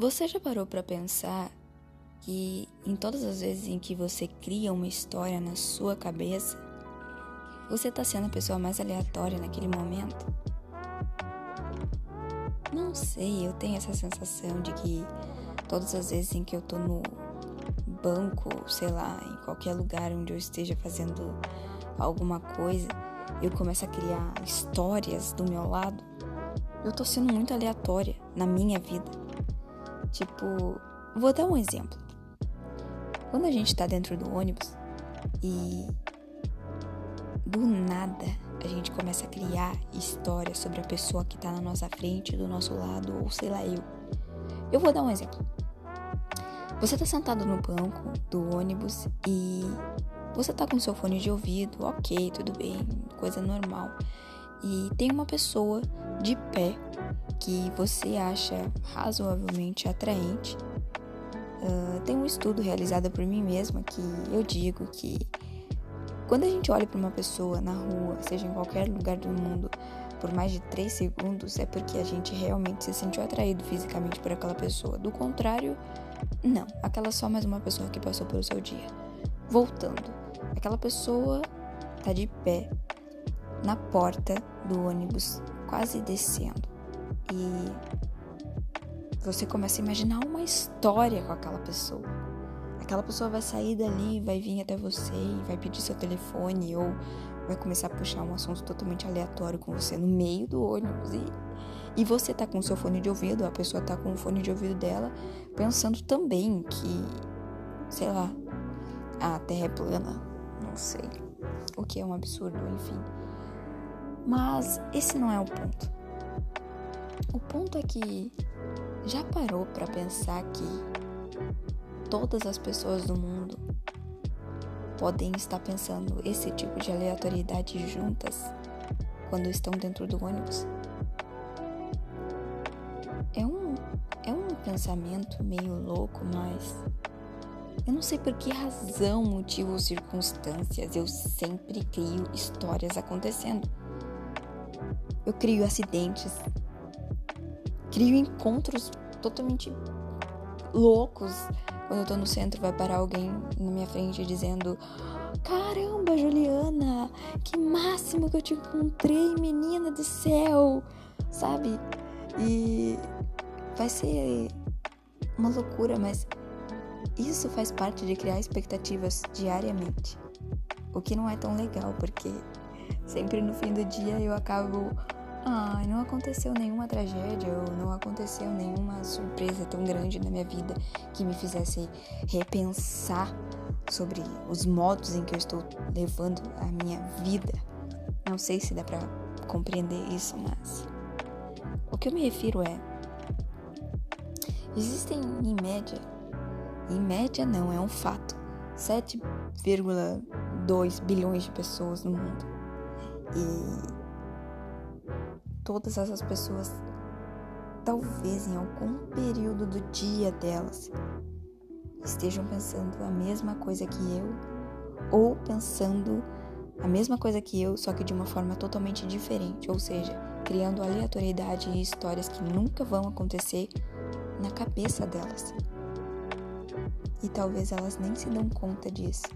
Você já parou para pensar que em todas as vezes em que você cria uma história na sua cabeça, você tá sendo a pessoa mais aleatória naquele momento? Não sei, eu tenho essa sensação de que todas as vezes em que eu tô no banco, sei lá, em qualquer lugar onde eu esteja fazendo alguma coisa, eu começo a criar histórias do meu lado. Eu tô sendo muito aleatória na minha vida. Tipo, vou dar um exemplo. Quando a gente tá dentro do ônibus e do nada a gente começa a criar histórias sobre a pessoa que tá na nossa frente, do nosso lado, ou sei lá, eu. Eu vou dar um exemplo. Você tá sentado no banco do ônibus e você tá com seu fone de ouvido, ok, tudo bem, coisa normal. E tem uma pessoa de pé que você acha razoavelmente atraente. Uh, tem um estudo realizado por mim mesma que eu digo que quando a gente olha para uma pessoa na rua, seja em qualquer lugar do mundo, por mais de 3 segundos, é porque a gente realmente se sentiu atraído fisicamente por aquela pessoa. Do contrário, não, aquela só mais uma pessoa que passou pelo seu dia. Voltando, aquela pessoa tá de pé na porta do ônibus, quase descendo. E você começa a imaginar uma história com aquela pessoa. Aquela pessoa vai sair dali, vai vir até você e vai pedir seu telefone ou vai começar a puxar um assunto totalmente aleatório com você no meio do ônibus e, e você tá com seu fone de ouvido, a pessoa tá com o fone de ouvido dela, pensando também que, sei lá, a Terra é plana, não sei, o que é um absurdo, enfim. Mas esse não é o ponto. O ponto é que já parou para pensar que todas as pessoas do mundo podem estar pensando esse tipo de aleatoriedade juntas quando estão dentro do ônibus? É um, é um pensamento meio louco, mas eu não sei por que razão, motivo ou circunstâncias eu sempre crio histórias acontecendo. Eu crio acidentes, crio encontros totalmente loucos. Quando eu tô no centro, vai parar alguém na minha frente dizendo: Caramba, Juliana, que máximo que eu te encontrei, menina do céu, sabe? E vai ser uma loucura, mas isso faz parte de criar expectativas diariamente. O que não é tão legal, porque sempre no fim do dia eu acabo Ai, não aconteceu nenhuma tragédia ou não aconteceu nenhuma surpresa tão grande na minha vida que me fizesse repensar sobre os modos em que eu estou levando a minha vida. Não sei se dá para compreender isso, mas o que eu me refiro é existem em média, em média não, é um fato, 7,2 bilhões de pessoas no mundo. E todas essas pessoas, talvez em algum período do dia delas, estejam pensando a mesma coisa que eu, ou pensando a mesma coisa que eu, só que de uma forma totalmente diferente, ou seja, criando aleatoriedade e histórias que nunca vão acontecer na cabeça delas. E talvez elas nem se dão conta disso.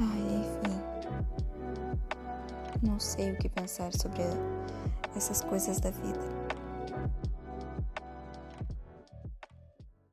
Ai, enfim. Não sei o que pensar sobre essas coisas da vida.